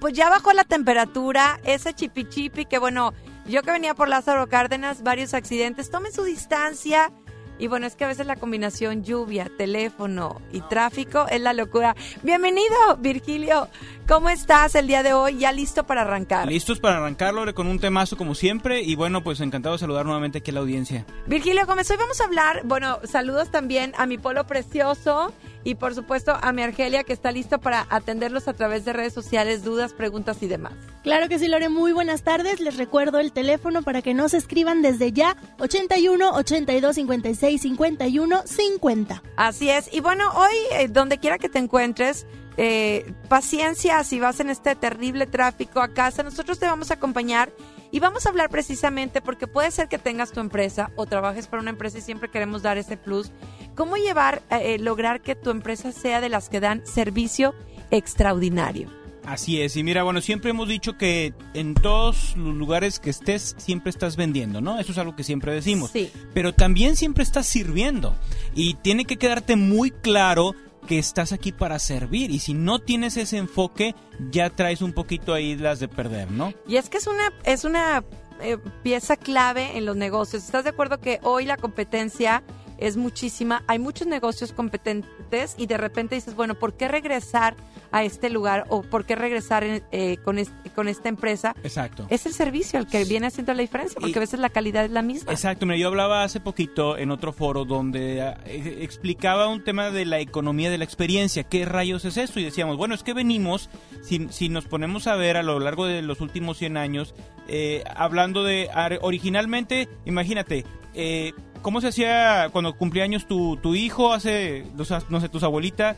Pues ya bajó la temperatura, ese chipi chipi que bueno, yo que venía por Lázaro Cárdenas, varios accidentes, tomen su distancia. Y bueno, es que a veces la combinación lluvia, teléfono y tráfico es la locura. Bienvenido, Virgilio. ¿Cómo estás el día de hoy? ¿Ya listo para arrancar? Listos para arrancar, Lore, con un temazo como siempre. Y bueno, pues encantado de saludar nuevamente aquí a la audiencia. Virgilio Gómez, hoy vamos a hablar, bueno, saludos también a mi polo precioso y por supuesto a mi Argelia que está listo para atenderlos a través de redes sociales, dudas, preguntas y demás. Claro que sí, Lore, muy buenas tardes. Les recuerdo el teléfono para que nos escriban desde ya 81 82 56 51 50. Así es. Y bueno, hoy, eh, donde quiera que te encuentres, eh, paciencia si vas en este terrible tráfico a casa. Nosotros te vamos a acompañar y vamos a hablar precisamente porque puede ser que tengas tu empresa o trabajes para una empresa y siempre queremos dar ese plus. ¿Cómo llevar, eh, lograr que tu empresa sea de las que dan servicio extraordinario? Así es, y mira, bueno, siempre hemos dicho que en todos los lugares que estés, siempre estás vendiendo, ¿no? Eso es algo que siempre decimos. Sí. Pero también siempre estás sirviendo. Y tiene que quedarte muy claro que estás aquí para servir. Y si no tienes ese enfoque, ya traes un poquito ahí las de perder, ¿no? Y es que es una, es una eh, pieza clave en los negocios. ¿Estás de acuerdo que hoy la competencia es muchísima? Hay muchos negocios competentes y de repente dices, bueno, ¿por qué regresar a este lugar o por qué regresar en- eh, con, con esta empresa? Exacto. Es el servicio el que viene haciendo la diferencia, porque Y- a veces la calidad es la misma. Exacto, mira, yo hablaba hace poquito en otro foro donde eh, explicaba un tema de la economía de la experiencia. ¿Qué rayos es eso? Y decíamos, bueno, es que venimos, si, si nos ponemos a ver a lo largo de los últimos 100 años, eh, hablando de, originalmente, imagínate, eh, ¿cómo se hacía cuando cumplía años tu, tu hijo, hace, no sé, tus abuelitas?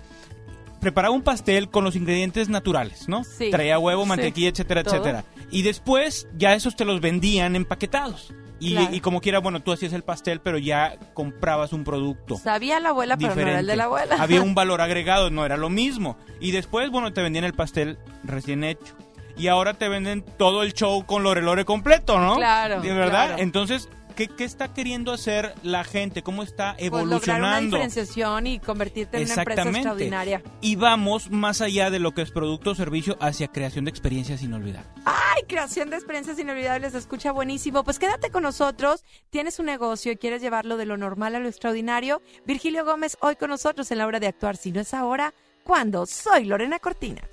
Preparaba un pastel con los ingredientes naturales, ¿no? Sí. Traía huevo, Sí. mantequilla, etcétera, Todo. etcétera. Y después ya esos te los vendían empaquetados. Y, Claro. y como quiera, bueno, tú hacías el pastel, pero ya comprabas un producto. Sabía la abuela, pero no era el de la abuela. Había un valor agregado, no era lo mismo. Y después, bueno, te vendían el pastel recién hecho. Y ahora te venden todo el show con lore lore completo, ¿no? Claro, ¿De verdad? claro. Entonces, ¿qué, qué está queriendo hacer la gente? ¿Cómo está Pues lograr una evolucionando? diferenciación y convertirte en una empresa extraordinaria. y vamos más allá de lo que es producto o servicio hacia creación de experiencias inolvidables. ¡Ay, creación de experiencias inolvidables! Se escucha buenísimo. Pues quédate con nosotros. Tienes un negocio y quieres llevarlo de lo normal a lo extraordinario. Virgilio Gómez, hoy con nosotros en la hora de actuar. Si no es ahora, ¿cuándo? Soy Lorena Cortinas.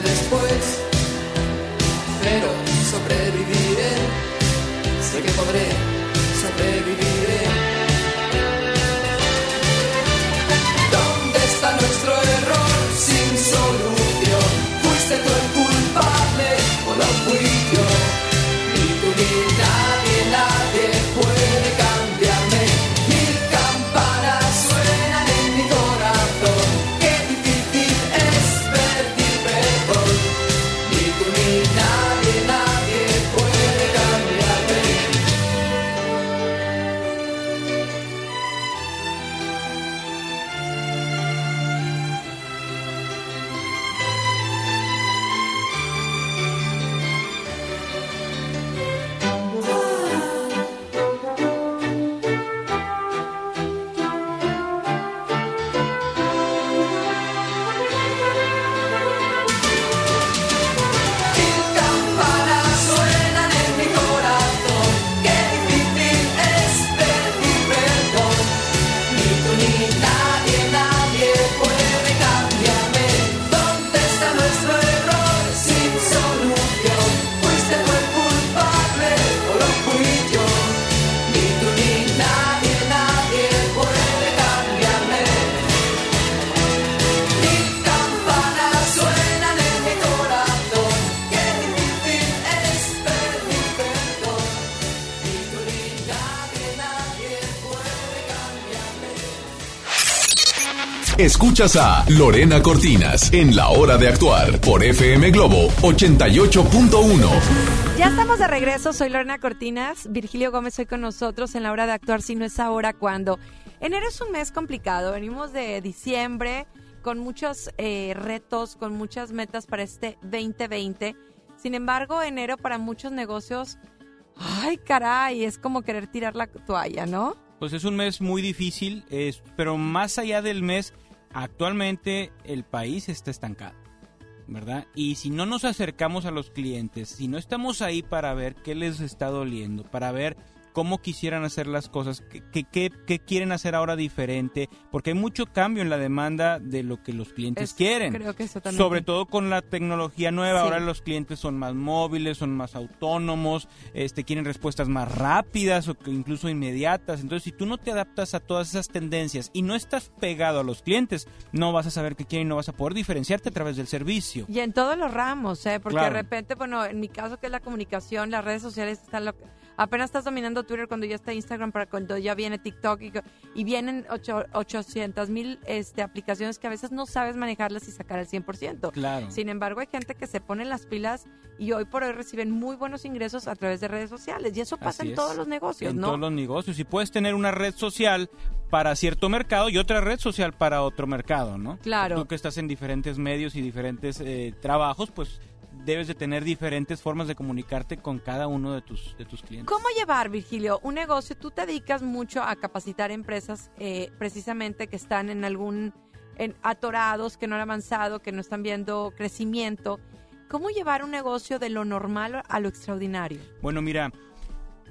Después, pero sobreviviré, sé que podré Escuchas a Lorena Cortinas en La Hora de Actuar por FM Globo 88.1. Ya estamos de regreso, soy Lorena Cortinas, Virgilio Gómez hoy con nosotros en la hora de actuar, si no es ahora, ¿cuándo? Enero es un mes complicado, venimos de diciembre con muchos eh, retos, con muchas metas para este 2020. Sin embargo, enero para muchos negocios, ay caray, es como querer tirar la toalla, ¿no? Pues es un mes muy difícil, es- pero más allá del mes, actualmente el país está estancado, ¿verdad? Y si no nos acercamos a los clientes, si no estamos ahí para ver qué les está doliendo, para ver cómo quisieran hacer las cosas, qué, qué- qué- qué quieren hacer ahora diferente, porque hay mucho cambio en la demanda de lo que los clientes Es- quieren. Creo que eso también. Sobre todo con la tecnología nueva, Sí. ahora los clientes son más móviles, son más autónomos, este, quieren respuestas más rápidas o que incluso inmediatas. Entonces, si tú no te adaptas a todas esas tendencias y no estás pegado a los clientes, no vas a saber qué quieren y no vas a poder diferenciarte a través del servicio. Y en todos los ramos, ¿eh? Porque Claro. de repente, bueno, en mi caso que es la comunicación, las redes sociales están lo apenas estás dominando Twitter cuando ya está Instagram para cuando ya viene TikTok y, y vienen ocho- 800 mil este, aplicaciones que a veces no sabes manejarlas y sacar al 100%. Claro. Sin embargo, hay gente que se pone las pilas y hoy por hoy reciben muy buenos ingresos a través de redes sociales. Y eso pasa Así en es. todos los negocios, en ¿no? todos los negocios. Y puedes tener una red social para cierto mercado y otra red social para otro mercado, ¿no? Claro. Tú que estás en diferentes medios y diferentes eh, trabajos, pues debes de tener diferentes formas de comunicarte con cada uno de tus, de tus clientes. ¿Cómo llevar, Virgilio, un negocio? Tú te dedicas mucho a capacitar empresas eh, precisamente que están en algún, en, atorados, que no han avanzado, que no están viendo crecimiento. ¿Cómo llevar un negocio de lo normal a lo extraordinario? Bueno, mira,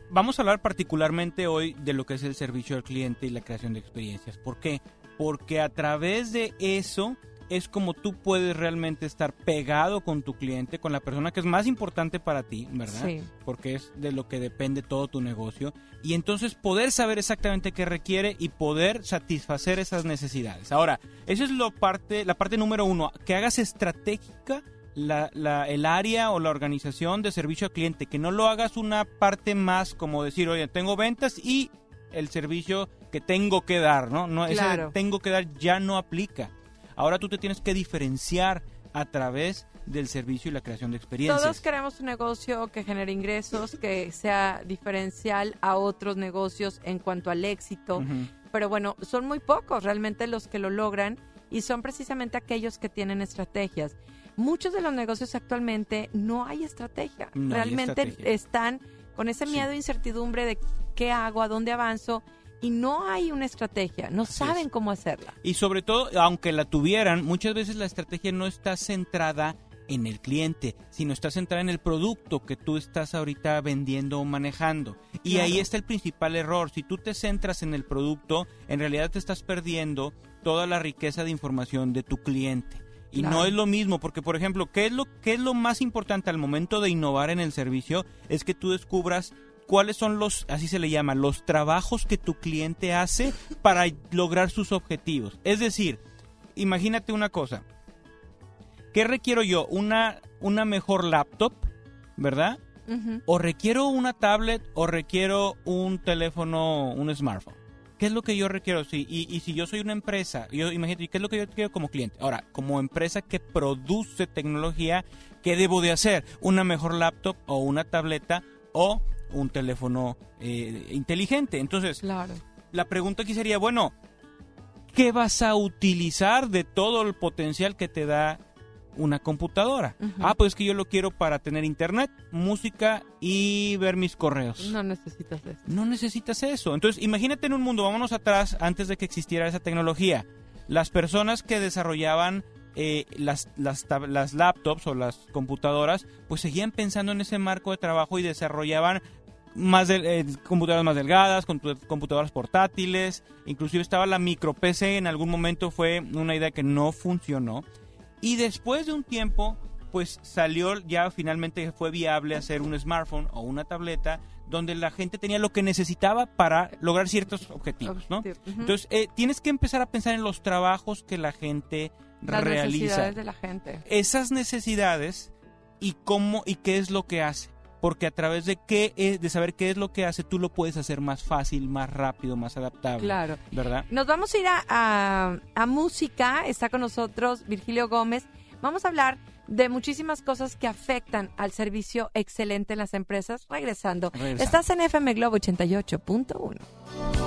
vamos a hablar particularmente hoy de lo que es el servicio al cliente y la creación de experiencias. ¿Por qué? Porque a través de eso es como tú puedes realmente estar pegado con tu cliente, con la persona que es más importante para ti, ¿verdad? Sí. Porque es de lo que depende todo tu negocio. Y entonces poder saber exactamente qué requiere y poder satisfacer esas necesidades. Ahora, eso es lo parte, la parte número uno, que hagas estratégica la, la- el área o la organización de servicio al cliente, que no lo hagas una parte más como decir, oye, tengo ventas y el servicio que tengo que dar, ¿no? no ese tengo que dar ya no aplica. Ahora tú te tienes que diferenciar a través del servicio y la creación de experiencias. Todos queremos un negocio que genere ingresos, que sea diferencial a otros negocios en cuanto al éxito. Pero bueno, son muy pocos realmente los que lo logran y son precisamente aquellos que tienen estrategias. Muchos de los negocios actualmente no hay estrategia. No hay realmente estrategia. están con ese Sí. miedo e incertidumbre de qué hago, a dónde avanzo y no hay una estrategia, no saben cómo hacerla. Y sobre todo, aunque la tuvieran, muchas veces la estrategia no está centrada en el cliente, sino está centrada en el producto que tú estás ahorita vendiendo o manejando. Y Claro. ahí está el principal error. Si tú te centras en el producto, en realidad te estás perdiendo toda la riqueza de información de tu cliente. Y Claro. no es lo mismo, porque por ejemplo, ¿qué es, lo, ¿qué es lo más importante al momento de innovar en el servicio? Es que tú descubras cuáles son los, así se le llama, los trabajos que tu cliente hace para lograr sus objetivos. Es decir, imagínate una cosa. ¿Qué requiero yo? Una, una mejor laptop, ¿verdad? O requiero una tablet o requiero un teléfono, un smartphone. ¿Qué es lo que yo requiero? Sí, y, y si yo soy una empresa, yo imagínate, ¿qué es lo que yo quiero como cliente? Ahora, como empresa que produce tecnología, ¿qué debo de hacer? ¿Una mejor laptop o una tableta o un teléfono eh, inteligente? Entonces, Claro. la pregunta aquí sería, bueno, ¿qué vas a utilizar de todo el potencial que te da una computadora? Ah, pues que yo lo quiero para tener internet, música y ver mis correos. No necesitas eso. No necesitas eso. Entonces, imagínate en un mundo, vámonos atrás, antes de que existiera esa tecnología. Las personas que desarrollaban eh, las, las laptops o las computadoras, pues seguían pensando en ese marco de trabajo y desarrollaban más eh, computadoras más delgadas, compu- computadoras portátiles, inclusive estaba la micro PC, en algún momento fue una idea que no funcionó. Y después de un tiempo, pues salió ya finalmente fue viable hacer un smartphone o una tableta donde la gente tenía lo que necesitaba para lograr ciertos objetivos, ¿no? Entonces, eh, tienes que empezar a pensar en los trabajos que la gente Las realiza. necesidades de la gente. Esas necesidades y cómo y qué es lo que hace. Porque a través de qué es, de saber qué es lo que hace, tú lo puedes hacer más fácil, más rápido, más adaptable. Claro. ¿Verdad? Nos vamos a ir a, a- a música. Está con nosotros Virgilio Gómez. Vamos a hablar de muchísimas cosas que afectan al servicio excelente en las empresas. Regresando. Regresando. Estás en FM Globo 88.1.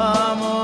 amor.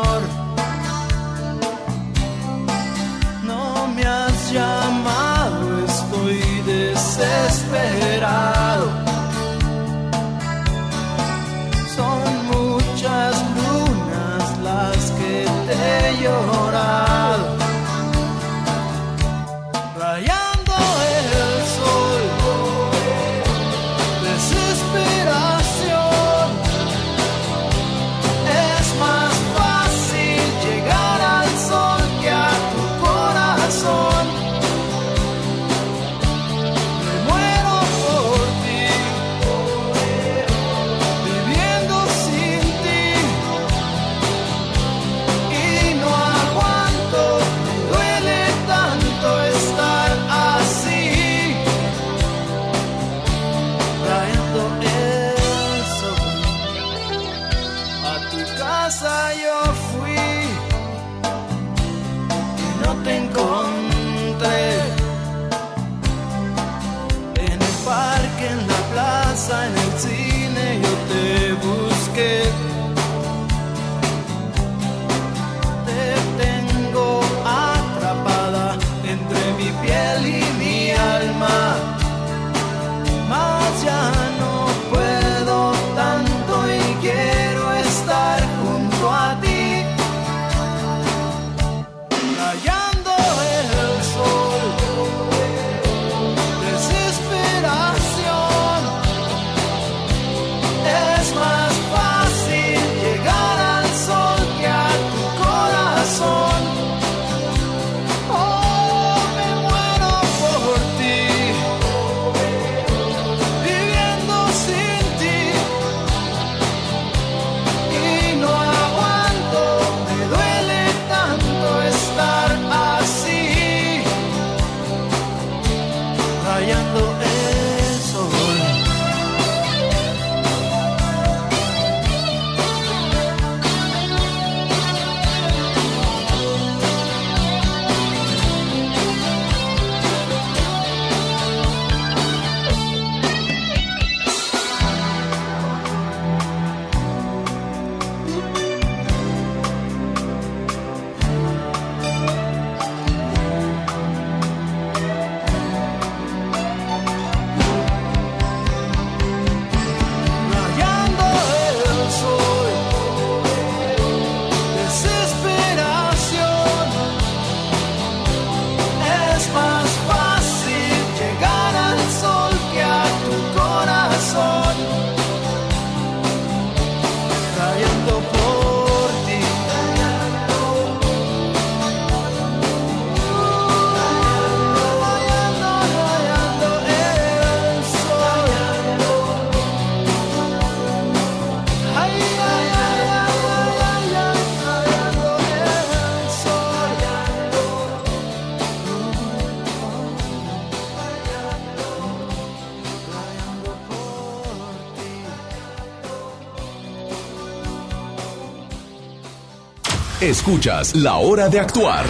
Escuchas La Hora de Actuar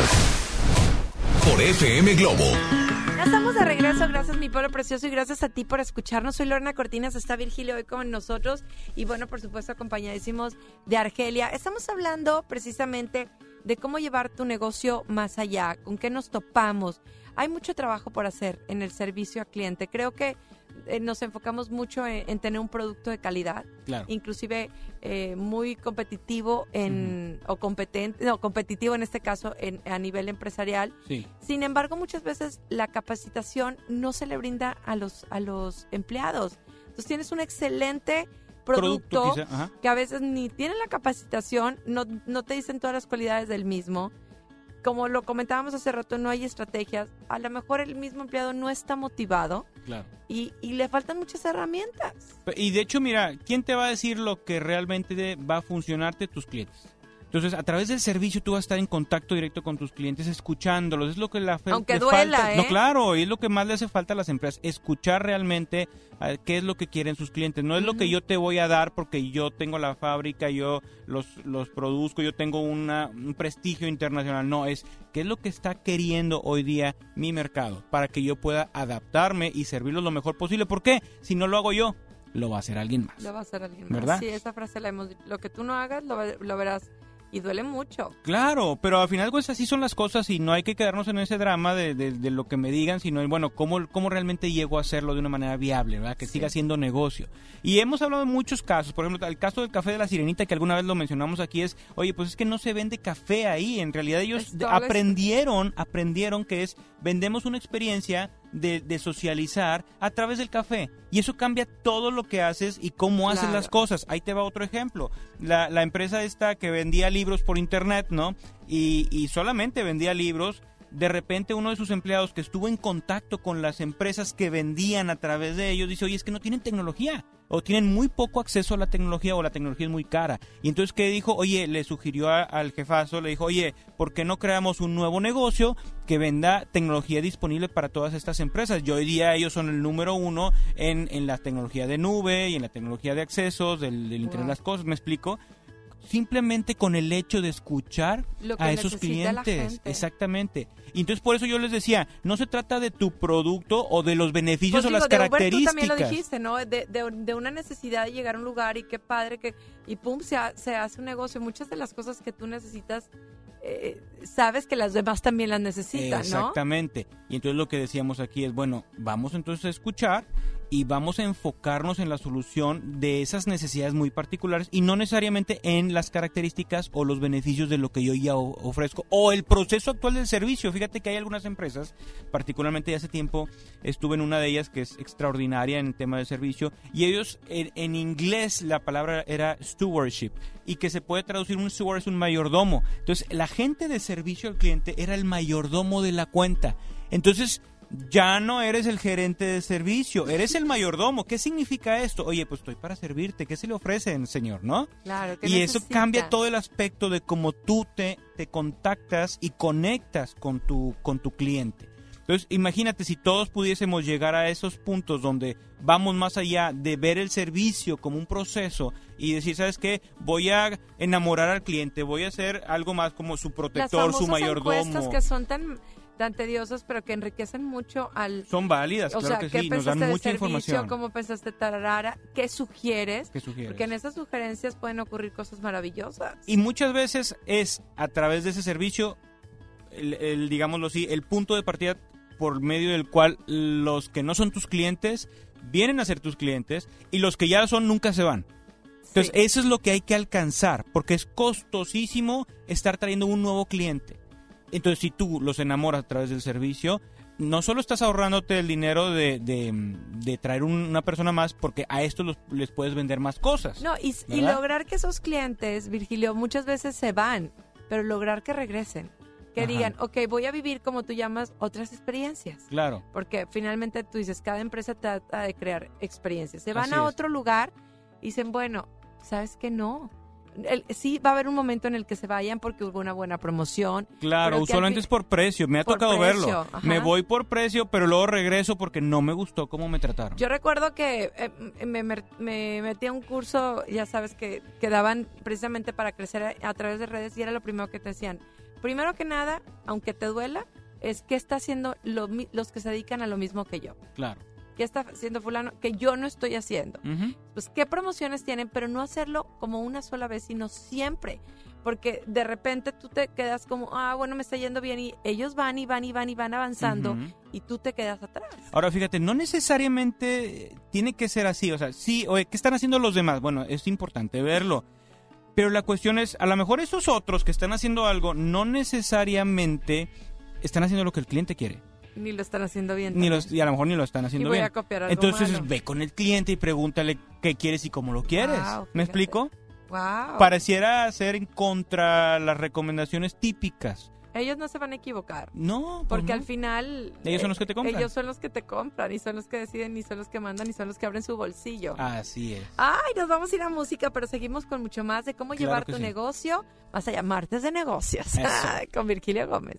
por FM Globo. Estamos de regreso, gracias mi pueblo precioso y gracias a ti por escucharnos. Soy Lorena Cortinas, está Virgilio hoy con nosotros y bueno, por supuesto acompañadísimos de Argelia. Estamos hablando precisamente de cómo llevar tu negocio más allá, con qué nos topamos. Hay mucho trabajo por hacer en el servicio al cliente. Creo que eh, nos enfocamos mucho en, en tener un producto de calidad, Claro. inclusive eh, muy competitivo en o competente, no, competitivo en este caso en, a nivel empresarial. Sí. Sin embargo, muchas veces la capacitación no se le brinda a los a los empleados. Entonces tienes un excelente producto, Producto, que a veces ni tienen la capacitación, no, no te dicen todas las cualidades del mismo. Como lo comentábamos hace rato, no hay estrategias. A lo mejor el mismo empleado no está motivado Claro. y, y le faltan muchas herramientas. Y de hecho, mira, ¿quién te va a decir lo que realmente va a funcionarte? Tus clientes. Entonces, a través del servicio tú vas a estar en contacto directo con tus clientes, escuchándolos. Es lo que la Aunque duela, falta. ¿eh? No, claro, y es lo que más le hace falta a las empresas, escuchar realmente eh, qué es lo que quieren sus clientes. No es lo que yo te voy a dar porque yo tengo la fábrica, yo los, los produzco, yo tengo una, un prestigio internacional. No, es qué es lo que está queriendo hoy día mi mercado para que yo pueda adaptarme y servirlos lo mejor posible. ¿Por qué? Si no lo hago yo, lo va a hacer alguien más. Lo va a hacer alguien más. ¿Verdad? Sí, esa frase la hemos Lo que tú no hagas, lo, lo verás. Y duele mucho. Claro, pero al final pues así son las cosas y no hay que quedarnos en ese drama de, de- de lo que me digan, sino bueno, cómo, cómo realmente llego a hacerlo de una manera viable, ¿verdad? Que siga siendo negocio. Y hemos hablado de muchos casos, por ejemplo, el caso del café de la sirenita que alguna vez lo mencionamos aquí es, oye, pues es que no se vende café ahí, en realidad ellos aprendieron, aprendieron que es, vendemos una experiencia de, de socializar a través del café. Y eso cambia todo lo que haces y cómo haces las cosas. Ahí te va otro ejemplo. La, la empresa esta que vendía libros por internet, ¿no? Y, y solamente vendía libros. De repente uno de sus empleados que estuvo en contacto con las empresas que vendían a través de ellos dice, oye, es que no tienen tecnología. O tienen muy poco acceso a la tecnología o la tecnología es muy cara. Y entonces, ¿qué dijo? Oye, le sugirió a- al jefazo, le dijo, oye, ¿por qué no creamos un nuevo negocio que venda tecnología disponible para todas estas empresas? Y hoy día ellos son el número uno en, en la tecnología de nube y en la tecnología de accesos, del, del Internet de Wow. las cosas, ¿me explico? Simplemente con el hecho de escuchar Lo que a esos clientes. Exactamente. Y entonces por eso yo les decía, no se trata de tu producto o de los beneficios Pues o digo, las de Uber características. tú también lo dijiste, ¿no? De, de- de una necesidad de llegar a un lugar y qué padre que... Y pum, se, ha- se hace un negocio. Muchas de las cosas que tú necesitas, eh, sabes que las demás también las necesitan, ¿no? Exactamente. Y entonces lo que decíamos aquí es, bueno, vamos entonces a escuchar y vamos a enfocarnos en la solución de esas necesidades muy particulares y no necesariamente en las características o los beneficios de lo que yo ya ofrezco o el proceso actual del servicio. Fíjate que hay algunas empresas, particularmente hace tiempo estuve en una de ellas que es extraordinaria en tema de servicio y ellos en, en inglés la palabra era stewardship y que se puede traducir un steward es un mayordomo. Entonces la gente de servicio al cliente era el mayordomo de la cuenta. Entonces ya no eres el gerente de servicio, eres el mayordomo. ¿Qué significa esto? Oye, pues estoy para servirte. ¿Qué se le ofrece, señor, no? Claro, ¿qué Y eso cambia todo el aspecto de cómo tú te, te contactas y conectas con tu, con tu cliente. Entonces, imagínate si todos pudiésemos llegar a esos puntos donde vamos más allá de ver el servicio como un proceso y decir, ¿sabes qué? Voy a enamorar al cliente, voy a hacer algo más como su Las protector, su famosas encuestas mayordomo. que son tan, tan tediosas, pero que enriquecen mucho al... Son válidas, O claro sea, que ¿qué sí, nos dan de mucha servicio? información. ¿Cómo pensaste tararara? ¿Qué sugieres? ¿Qué sugieres? Porque en esas sugerencias pueden ocurrir cosas maravillosas. Y muchas veces es a través de ese servicio, el, el, digámoslo así, el punto de partida por medio del cual los que no son tus clientes vienen a ser tus clientes y los que ya son nunca se van. Entonces, Sí. eso es lo que hay que alcanzar, porque es costosísimo estar trayendo un nuevo cliente. Entonces, si tú los enamoras a través del servicio, no solo estás ahorrándote el dinero de, de- de traer un- una persona más, porque a estos los- les puedes vender más cosas. No, y, lograr que esos clientes, Virgilio, muchas veces se van, pero lograr que regresen. Que Ajá. digan, ok, voy a vivir, como tú llamas, otras experiencias. Claro. Porque finalmente tú dices, cada empresa trata de crear experiencias. Se van Así a es. otro lugar y dicen, bueno, ¿sabes que no? El- sí va a haber un momento en el que se vayan porque hubo una buena promoción. Claro, usualmente es por precio, me ha tocado precio, verlo. ajá. Me voy por precio, pero luego regreso porque no me gustó cómo me trataron. Yo recuerdo que eh, me, me- me metí a un curso, ya sabes, que, que daban precisamente para crecer a, a través de redes y era lo primero que te decían. Primero que nada, aunque te duela, es que está haciendo lo los que se dedican a lo mismo que yo. Claro. ¿Qué está haciendo fulano? Que yo no estoy haciendo. Pues qué promociones tienen, pero no hacerlo como una sola vez, sino siempre. Porque de repente tú te quedas como, ah, bueno, me está yendo bien y ellos van y van y van y van avanzando y tú te quedas atrás. Ahora fíjate, no necesariamente tiene que ser así, o sea, sí, oye, ¿qué están haciendo los demás? Bueno, es importante verlo. Pero la cuestión es, a lo mejor esos otros que están haciendo algo no necesariamente están haciendo lo que el cliente quiere. Ni lo están haciendo bien. Ni los, y a lo mejor ni lo están haciendo Y voy bien. a copiar algo Entonces malo. ve con el cliente y pregúntale qué quieres y cómo lo quieres. Wow, ¿Me explico? Wow. Pareciera ser en contra las recomendaciones típicas. Ellos no se van a equivocar. No, pues Porque no. al final... Ellos son eh, los que te compran. Ellos son los que te compran y son los que deciden y son los que mandan y son los que abren su bolsillo. Así es. Ay, nos vamos a ir a música, pero seguimos con mucho más de cómo Claro llevar tu sí. negocio más allá, martes de negocios, con Virgilio Gómez.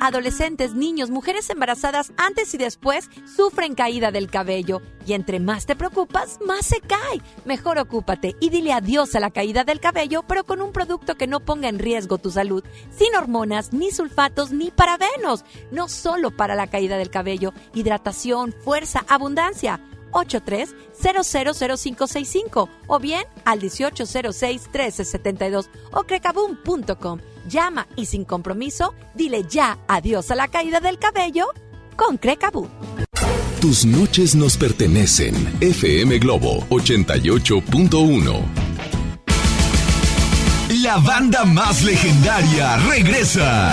adolescentes, niños, mujeres embarazadas antes y después sufren caída del cabello. Y entre más te preocupas, más se cae. Mejor ocúpate y dile adiós a la caída del cabello, pero con un producto que no ponga en riesgo tu salud. Sin hormonas, ni sulfatos, ni parabenos. No solo para la caída del cabello, hidratación, fuerza, abundancia. 83-000565 o bien al 1806-1372 o crecaboom.com. Llama y sin compromiso, dile ya adiós a la caída del cabello con Crecaboom. Tus noches nos pertenecen. FM Globo 88.1. La banda más legendaria regresa.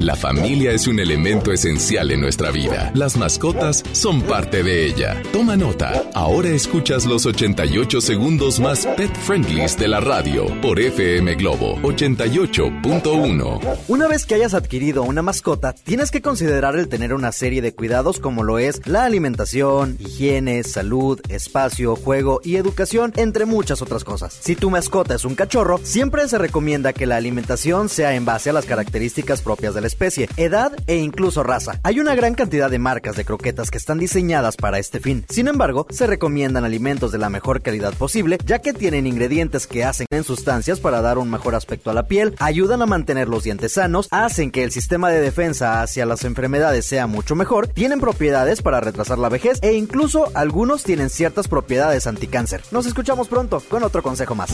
La familia es un elemento esencial en nuestra vida. Las mascotas son parte de ella. Toma nota. Ahora escuchas los 88 segundos más pet friendlies de la radio por FM Globo 88.1. Una vez que hayas adquirido una mascota, tienes que considerar el tener una serie de cuidados como lo es la alimentación, higiene, salud, espacio, juego y educación, entre muchas otras cosas. Si tu mascota es un cachorro, siempre se recomienda que la alimentación sea en base a las características propias de especie, edad e incluso raza. Hay una gran cantidad de marcas de croquetas que están diseñadas para este fin. Sin embargo, se recomiendan alimentos de la mejor calidad posible, ya que tienen ingredientes que hacen en sustancias para dar un mejor aspecto a la piel, ayudan a mantener los dientes sanos, hacen que el sistema de defensa hacia las enfermedades sea mucho mejor, tienen propiedades para retrasar la vejez e incluso algunos tienen ciertas propiedades anticáncer. Nos escuchamos pronto con otro consejo más.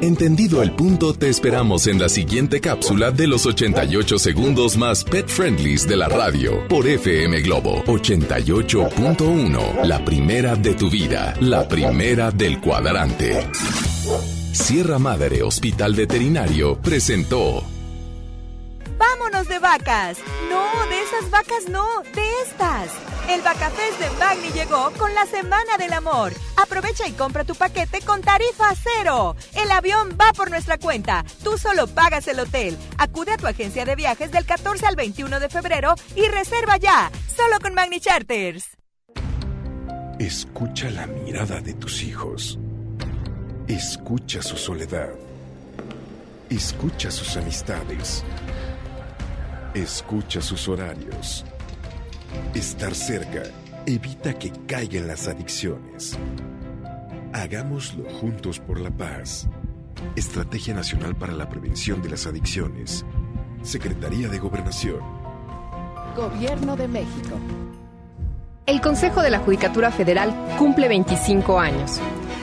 Entendido el punto, te esperamos en la siguiente cápsula de los 88 segundos más pet friendlies de la radio por FM Globo 88.1. La primera de tu vida, la primera del cuadrante. Sierra Madre Hospital Veterinario presentó. ¡Vámonos de vacas! No, de esas vacas no, de estas. El Vacafest de Magni llegó con la Semana del Amor. Aprovecha y compra tu paquete con tarifa cero. El avión va por nuestra cuenta. Tú solo pagas el hotel. Acude a tu agencia de viajes del 14 al 21 de febrero y reserva ya. Solo con Magni Charters. Escucha la mirada de tus hijos. Escucha su soledad. Escucha sus amistades. Escucha sus horarios. Estar cerca evita que caigan las adicciones. Hagámoslo juntos por la paz. Estrategia Nacional para la Prevención de las Adicciones. Secretaría de Gobernación. Gobierno de México. El Consejo de la Judicatura Federal cumple 25 años.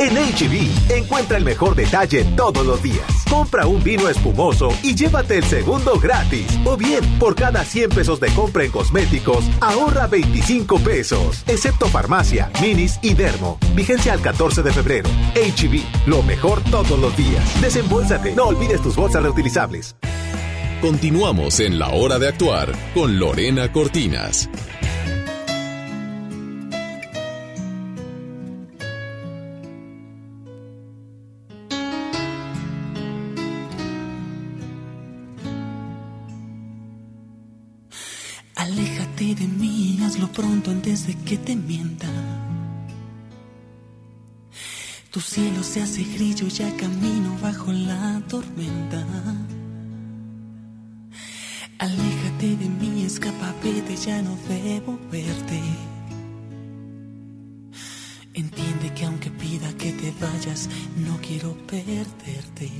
En HB, encuentra el mejor detalle todos los días. Compra un vino espumoso y llévate el segundo gratis. O bien, por cada 100 pesos de compra en cosméticos, ahorra 25 pesos. Excepto farmacia, minis y dermo. Vigencia al 14 de febrero. HB, lo mejor todos los días. Desembolsate, no olvides tus bolsas reutilizables. Continuamos en la hora de actuar con Lorena Cortinas. Tu cielo se hace grillo, ya camino bajo la tormenta. Aléjate de mí, escapa, vete, ya no debo verte. Entiende que aunque pida que te vayas, no quiero perderte.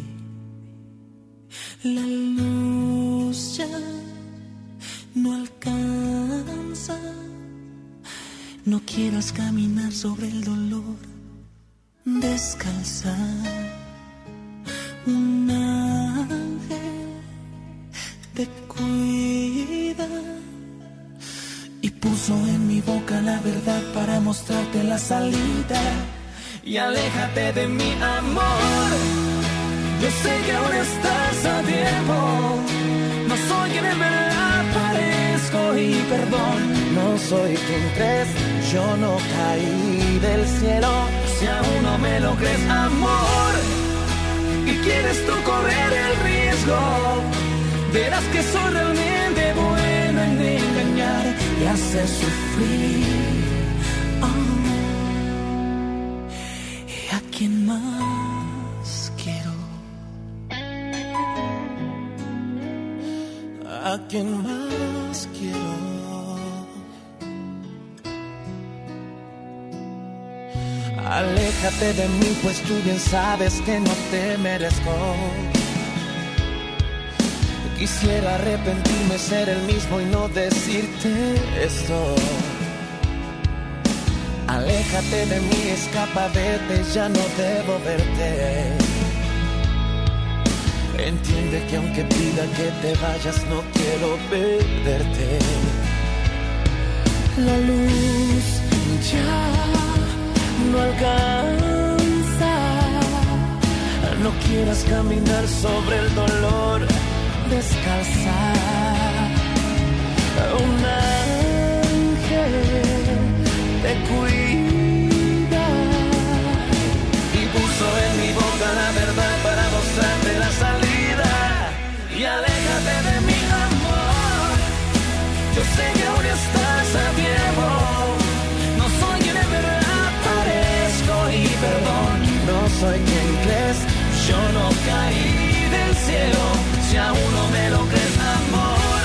La luz ya no alcanza. No quieras caminar sobre el dolor descalza. Un ángel te cuida y puso en mi boca la verdad para mostrarte la salida. Y aléjate de mi amor. Yo sé que aún estás a tiempo. No soy quien en verdad parezco y perdón. No soy quien crees, yo no caí del cielo. Si aún no me lo crees, amor, y quieres tú correr el riesgo, verás que soy realmente bueno en engañar y hacer sufrir. Oh. ¿Y a quién más quiero? ¿A quién más quiero? Aléjate de mí, pues tú bien sabes que no te merezco. Quisiera arrepentirme, ser el mismo y no decirte esto. Aléjate de mí, escapa, vete, ya no debo verte. Entiende que aunque pida que te vayas, no quiero perderte. La luz No quieras caminar sobre el dolor descalza. Si aún no me lo crees, amor,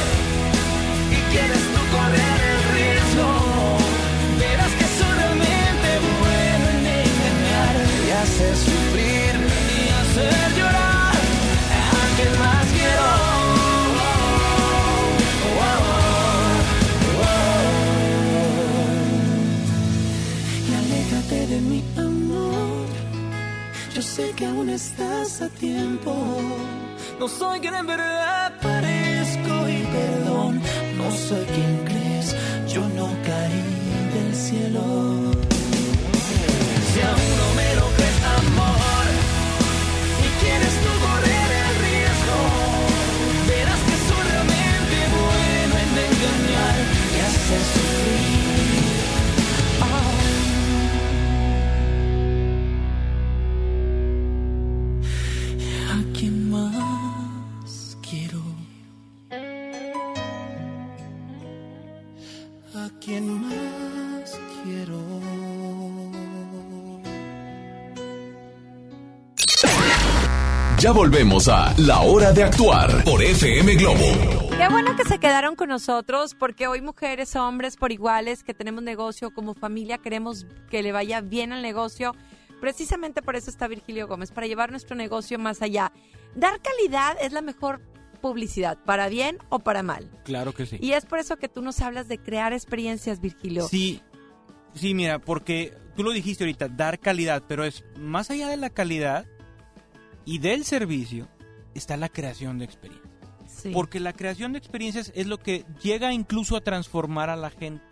y quieres tú correr el riesgo, verás que soy realmente bueno en engañar y hacer sufrir y hacer llorar a quien más quiero. Y aléjate de mi amor. Yo sé que aún estás a tiempo. No soy quien en verdad parezco y perdón. No soy quien crees. Yo no caí del cielo. Ya volvemos a La Hora de Actuar por FM Globo. Qué bueno que se quedaron con nosotros porque hoy mujeres, hombres por iguales que tenemos negocio como familia queremos que le vaya bien al negocio. Precisamente por eso está Virgilio Gómez, para llevar nuestro negocio más allá. Dar calidad es la mejor publicidad, para bien o para mal. Claro que sí. Y es por eso que tú nos hablas de crear experiencias, Virgilio. Sí, sí, mira, porque tú lo dijiste ahorita, dar calidad, pero es más allá de la calidad y del servicio, está la creación de experiencias. Sí. Porque la creación de experiencias es lo que llega incluso a transformar a la gente.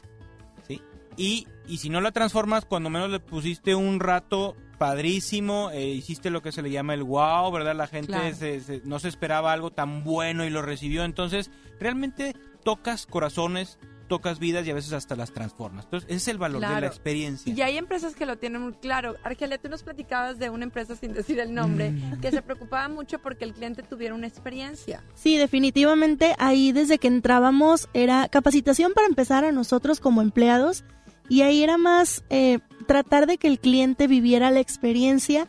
¿sí? Y, y si no la transformas, cuando menos le pusiste un rato padrísimo, eh, hiciste lo que se le llama el wow, ¿verdad? La gente Claro. se- se- no se esperaba algo tan bueno y lo recibió. Entonces, realmente tocas corazones, tocas vidas y a veces hasta las transformas. Entonces, ese es el valor de Claro. la experiencia. Y hay empresas que lo tienen muy claro. Argelia, tú nos platicabas de una empresa sin decir el nombre Mm. que se preocupaba mucho porque el cliente tuviera una experiencia. Sí, definitivamente ahí desde que entrábamos era capacitación para empezar a nosotros como empleados y ahí era más eh, tratar de que el cliente viviera la experiencia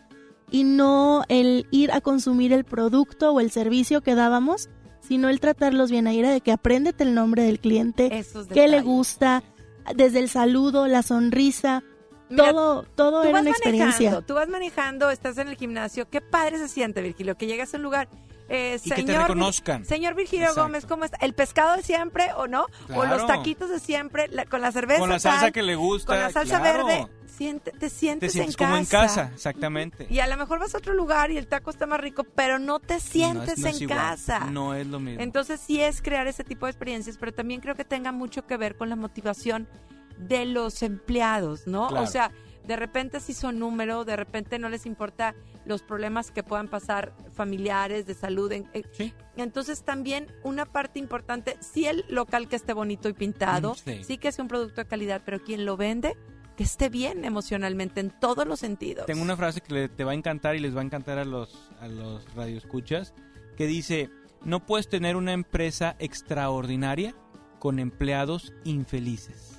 y no el ir a consumir el producto o el servicio que dábamos, sino el tratarlos bien. Ahí era de que apréndete el nombre del cliente, qué le gusta, desde el saludo, la sonrisa, Mira, todo, todo era vas una experiencia. manejando, tú vas manejando, estás en el gimnasio. Qué padre se siente, Virgilio, que llegas a un lugar. Eh, Y que te señor reconozcan. Señor Virgilio Exacto. Gómez, ¿cómo está? ¿El pescado de siempre o no? ¿O los taquitos de siempre? la- con la cerveza Con la salsa que le gusta, Con la salsa claro. verde. siente- te Te sientes, sientes en como casa. en casa, exactamente. Y a lo mejor vas a otro lugar y el taco está más rico, pero no te sientes No es- no es en casa. No es lo mismo. Entonces sí es crear ese tipo de experiencias, pero también creo que tenga mucho que ver con la motivación de los empleados, ¿no? Claro. O sea, de repente sí son número, de repente no les importa los problemas que puedan pasar familiares, de salud. en- eh, Entonces también una parte importante, sí el local que esté bonito y pintado, Mm, sí. sí que sea un producto de calidad, pero quien lo vende, que esté bien emocionalmente en todos los sentidos. Tengo una frase que le- te va a encantar y les va a encantar a los, a los radioescuchas, que dice, no puedes tener una empresa extraordinaria con empleados infelices.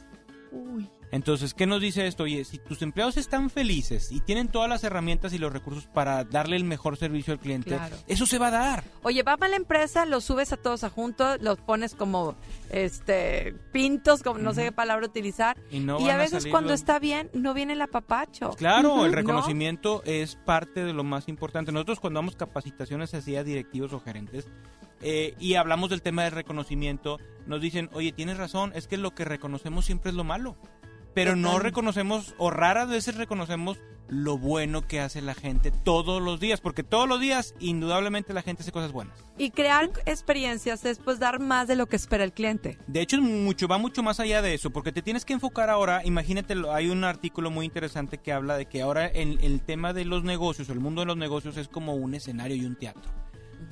Uy. Entonces, ¿qué nos dice esto? Oye, si tus empleados están felices y tienen todas las herramientas y los recursos para darle el mejor servicio al cliente, Claro. eso se va a dar. Oye, va a la empresa, los subes a todos a juntos, los pones como este pintos, como no sé qué palabra utilizar. Y no y a veces cuando los- está bien, no viene el apapacho. Claro, el ¿No? reconocimiento es parte de lo más importante. Nosotros cuando damos capacitaciones así a directivos o gerentes eh, y hablamos del tema del reconocimiento, nos dicen, oye, tienes razón, es que lo que reconocemos siempre es lo malo. Pero no reconocemos, o raras veces reconocemos lo bueno que hace la gente todos los días, porque todos los días indudablemente la gente hace cosas buenas. Y crear experiencias es pues dar más de lo que espera el cliente. De hecho, mucho, va mucho más allá de eso, porque te tienes que enfocar ahora, imagínate, hay un artículo muy interesante que habla de que ahora el, el tema de los negocios, el mundo de los negocios es como un escenario y un teatro,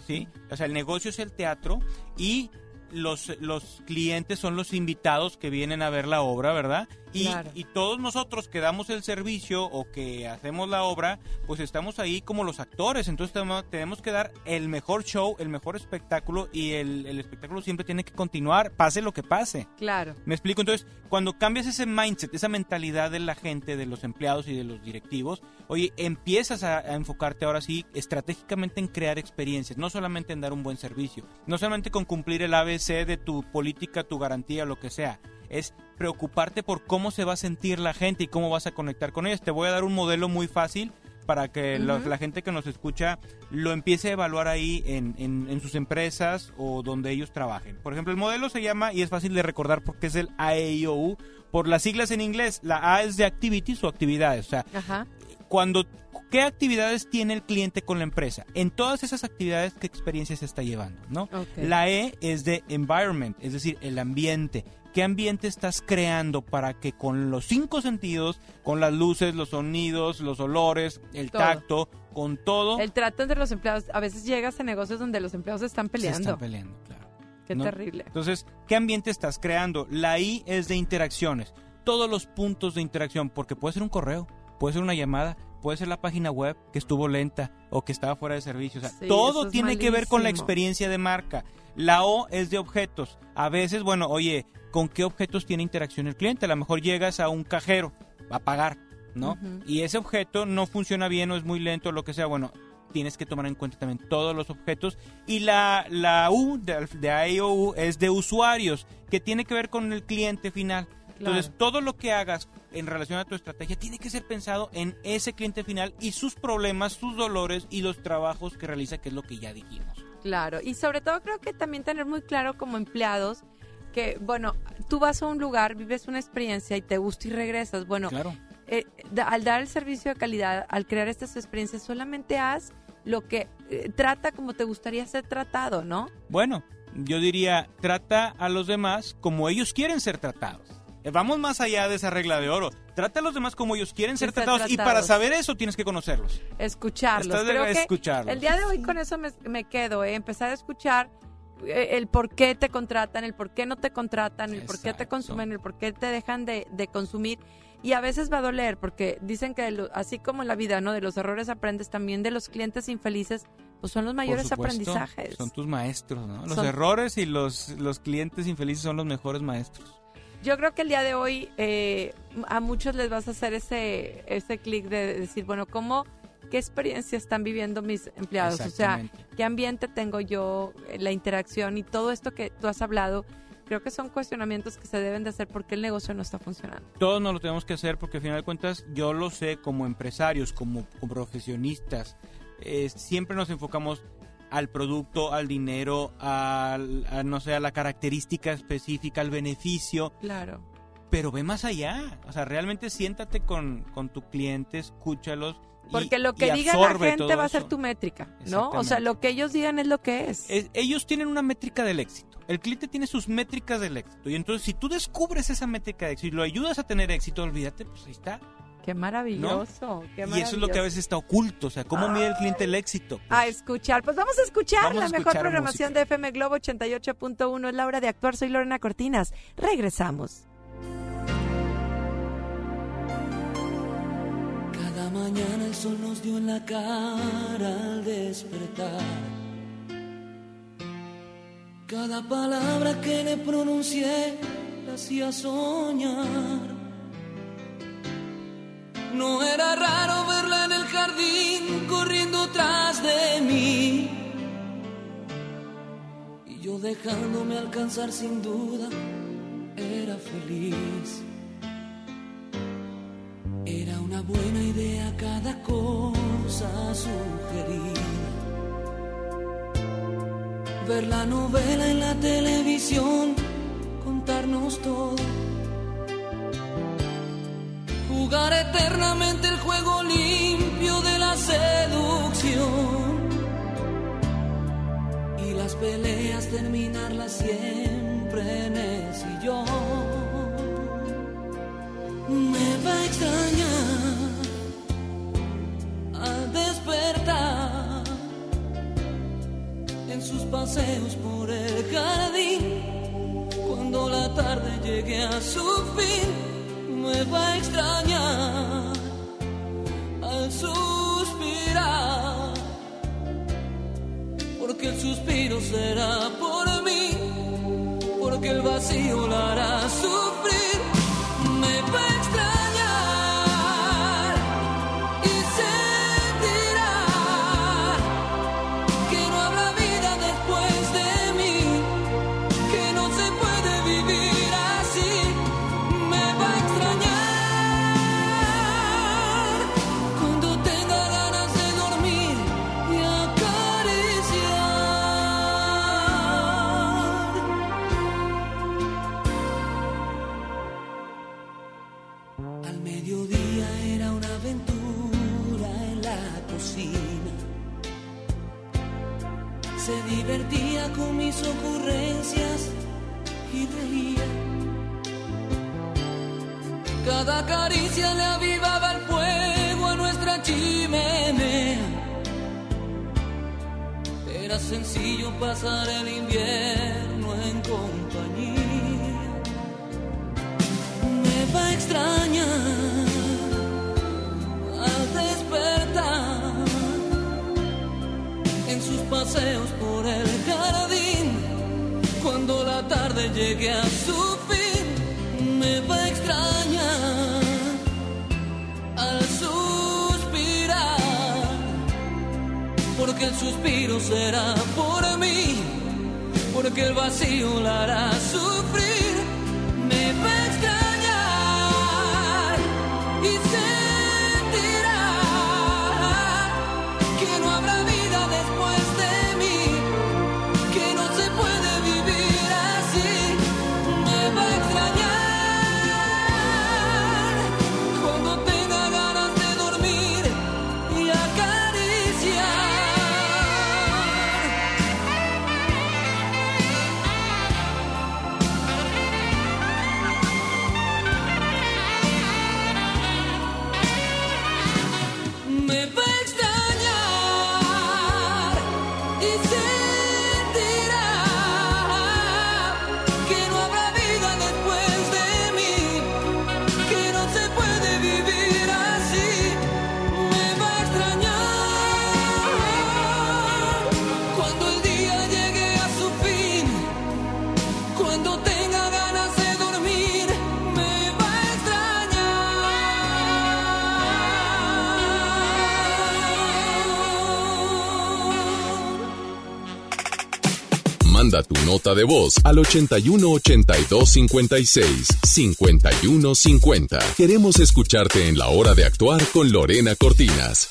¿sí? O sea, el negocio es el teatro y los, los clientes son los invitados que vienen a ver la obra, ¿verdad? Y, Claro. y todos nosotros que damos el servicio o que hacemos la obra, pues estamos ahí como los actores. Entonces tenemos, que dar el mejor show, el mejor espectáculo y el, el espectáculo siempre tiene que continuar, pase lo que pase. Claro. Me explico, entonces, cuando cambias ese mindset, esa mentalidad de la gente, de los empleados y de los directivos, oye, empiezas a, a enfocarte ahora sí estratégicamente en crear experiencias, no solamente en dar un buen servicio, no solamente con cumplir el ABC de tu política, tu garantía, lo que sea, es preocuparte por cómo se va a sentir la gente y cómo vas a conectar con ellos. Te voy a dar un modelo muy fácil para que la- gente que nos escucha lo empiece a evaluar ahí en, en- en sus empresas o donde ellos trabajen. Por ejemplo, el modelo se llama, y es fácil de recordar porque es el AEIOU, por las siglas en inglés. La A es de activities o actividades. O sea, Ajá. cuando qué actividades tiene el cliente con la empresa. En todas esas actividades, qué experiencia se está llevando, ¿no? La E es de environment, es decir, el ambiente. ¿Qué ambiente estás creando para que con los cinco sentidos, con las luces, los sonidos, los olores, el Todo. tacto, con todo, El trato entre los empleados. A veces llegas a negocios donde los empleados están se peleando. están peleando, claro. Qué ¿no? terrible. Entonces, ¿qué ambiente estás creando? La I es de interacciones. Todos los puntos de interacción, porque puede ser un correo, puede ser una llamada, puede ser la página web que estuvo lenta o que estaba fuera de servicio. O sea, Sí, todo tiene que ver con la experiencia de marca. La O es de objetos. A veces, bueno, oye, ¿con qué objetos tiene interacción el cliente? A lo mejor llegas a un cajero a pagar, ¿no? Y ese objeto no funciona bien o es muy lento, lo que sea. Bueno, tienes que tomar en cuenta también todos los objetos. Y la, la U de, de IOU es de usuarios, que tiene que ver con el cliente final. Entonces, todo lo que hagas en relación a tu estrategia tiene que ser pensado en ese cliente final y sus problemas, sus dolores y los trabajos que realiza, que es lo que ya dijimos. Claro, y sobre todo creo que también tener muy claro como empleados que, bueno, tú vas a un lugar, vives una experiencia y te gusta y regresas. Bueno, Claro. eh, al dar el servicio de calidad, al crear estas experiencias, solamente haz lo que eh, trata como te gustaría ser tratado, ¿no? Bueno, yo diría, trata a los demás como ellos quieren ser tratados. Eh, Vamos más allá de esa regla de oro. Trata a los demás como ellos quieren ser tratados, y para saber eso tienes que conocerlos. escucharlos. Creo que escucharlos. el día de hoy con eso me, me quedo, ¿eh? empezar a escuchar eh, el por qué te contratan, el por qué no te contratan, el por qué te consumen, el por qué te dejan de, de consumir. Y a veces va a doler, porque dicen que lo- así como en la vida, ¿no? De los errores aprendes también de los clientes infelices, pues son los mayores Por supuesto, aprendizajes. Son tus maestros, ¿no? Los Son- errores y los, los clientes infelices son los mejores maestros. Yo creo que el día de hoy eh, a muchos les vas a hacer ese, ese clic de decir, bueno, ¿cómo, qué experiencia están viviendo mis empleados? O sea. ¿qué ambiente tengo yo, la interacción y todo esto que tú has hablado? Creo que son cuestionamientos que se deben de hacer porque el negocio no está funcionando. Todos nos lo tenemos que hacer porque al final de cuentas yo lo sé como empresarios, como, como profesionistas. eh, siempre nos enfocamos al producto, al dinero, al, a, no sé, a la característica específica, al beneficio. Claro. Pero ve más allá. O sea, realmente siéntate con, con tu cliente, escúchalos. y- Porque lo que diga la gente va a ser tu métrica, ¿no? O sea, lo que ellos digan es lo que es. Es- ellos tienen una métrica del éxito. El cliente tiene sus métricas del éxito. Y entonces, si tú descubres esa métrica de éxito y lo ayudas a tener éxito, olvídate, pues ahí está. Qué maravilloso. qué y eso es lo que a maravilloso. veces está oculto. O sea, ¿cómo mide el cliente el éxito? A escuchar. Pues vamos a escuchar Vamos a la mejor programación de FM Globo 88.1. Es la hora de actuar. Soy Lorena Cortinas. Regresamos. Cada mañana el sol nos dio en la cara al despertar. Cada palabra que le pronuncié la hacía soñar. No era raro verla en el jardín corriendo tras de mí. Y yo dejándome alcanzar sin duda, era feliz. Era una buena idea cada cosa sugerida. Ver la novela en la televisión, contarnos todo. Jugar eternamente el juego limpio de la seducción. Y las peleas terminarlas siempre en el sillón me va a extrañar al despertar en sus paseos por el jardín. Cuando la tarde llegue a su fin, me va a extrañar al suspirar. Porque el suspiro será por mí, porque el vacío la hará sufrir caricia le avivaba el fuego a nuestra chimenea. Era sencillo pasar el invierno en compañía. Me va a extrañar al despertar en sus paseos por el jardín. Cuando la tarde llegue a su suspiro será por mí, porque el vacío la hará sufrir. Me va a extrañar y Manda tu nota de voz al 81 82 56 51 50. Queremos escucharte en la hora de actuar con Lorena Cortinas.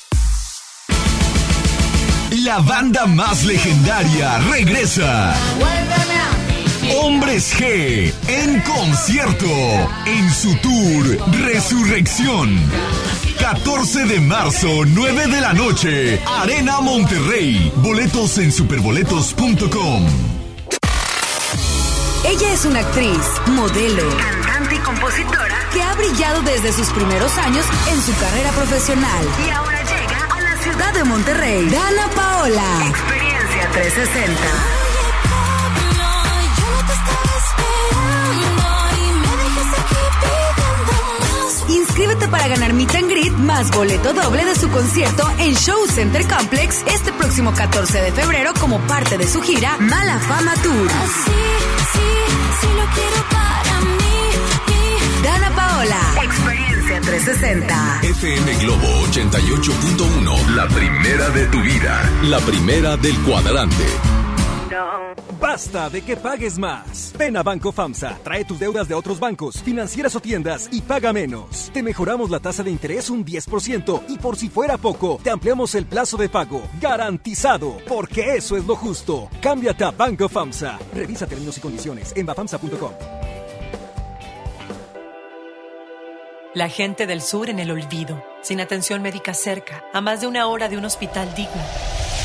La banda más legendaria regresa. Hombres G en concierto en su tour Resurrección. 14 de marzo, 9 de la noche, Arena Monterrey. Boletos en superboletos.com. Ella es una actriz, modelo, cantante y compositora que ha brillado desde sus primeros años en su carrera profesional. Y ahora llega a la ciudad de Monterrey. Dana Paola. Experiencia 360. Inscríbete para ganar Meet and Greet más boleto doble de su concierto en Show Center Complex este próximo 14 de febrero como parte de su gira Mala Fama Tour. Dana Paola. Experiencia 360. FM Globo 88.1. La primera de tu vida. La primera del cuadrante. Basta de que pagues más. Ven a Banco FAMSA, trae tus deudas de otros bancos, financieras o tiendas y paga menos. Te mejoramos la tasa de interés un 10% y por si fuera poco, te ampliamos el plazo de pago. Garantizado, porque eso es lo justo. Cámbiate a Banco FAMSA. Revisa términos y condiciones en bafamsa.com. La gente del sur en el olvido, sin atención médica cerca, a más de una hora de un hospital digno.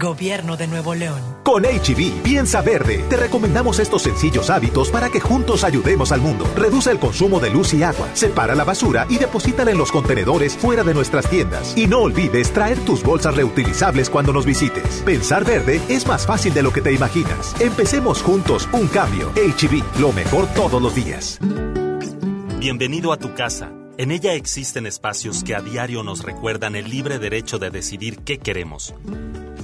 Gobierno de Nuevo León. Con HB, piensa verde. Te recomendamos estos sencillos hábitos para que juntos ayudemos al mundo. Reduce el consumo de luz y agua, separa la basura y deposítala en los contenedores fuera de nuestras tiendas. Y no olvides traer tus bolsas reutilizables cuando nos visites. Pensar verde es más fácil de lo que te imaginas. Empecemos juntos un cambio. HB, lo mejor todos los días. Bienvenido a tu casa. En ella existen espacios que a diario nos recuerdan el libre derecho de decidir qué queremos.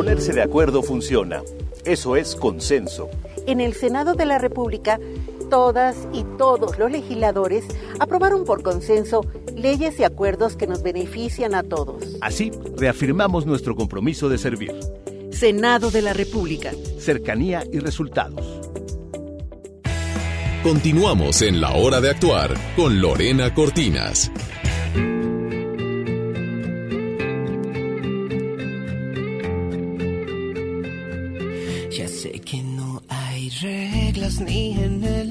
Ponerse de acuerdo funciona. Eso es consenso. En el Senado de la República, todas y todos los legisladores aprobaron por consenso leyes y acuerdos que nos benefician a todos. Así, reafirmamos nuestro compromiso de servir. Senado de la República. Cercanía y resultados. Continuamos en la hora de actuar con Lorena Cortinas. Reglas ni en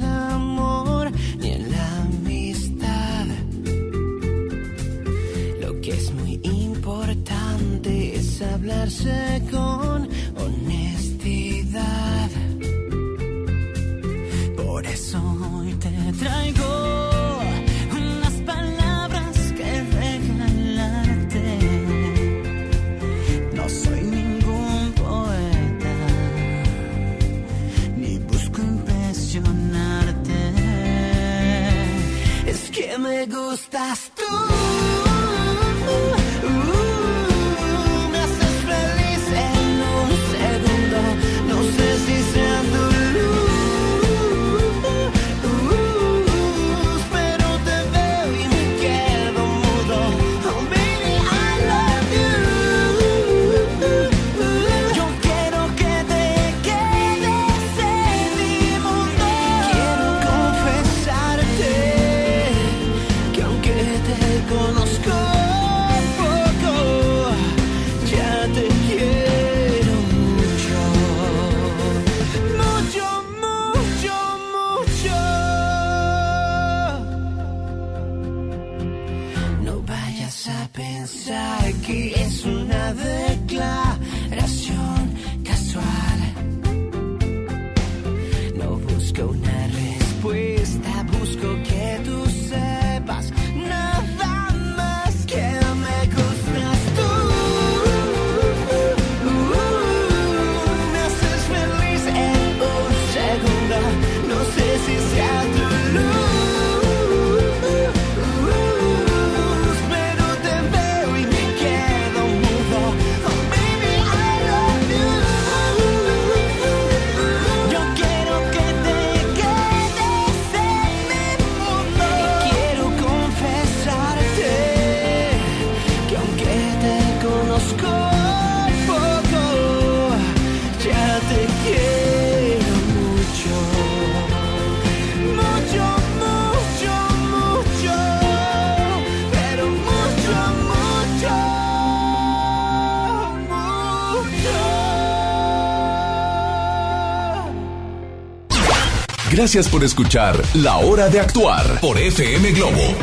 Gracias por escuchar La Hora de Actuar por FM Globo.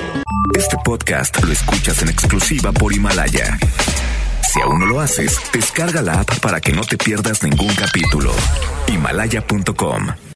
Este podcast lo escuchas en exclusiva por Himalaya. Si aún no lo haces, descarga la app para que no te pierdas ningún capítulo. Himalaya.com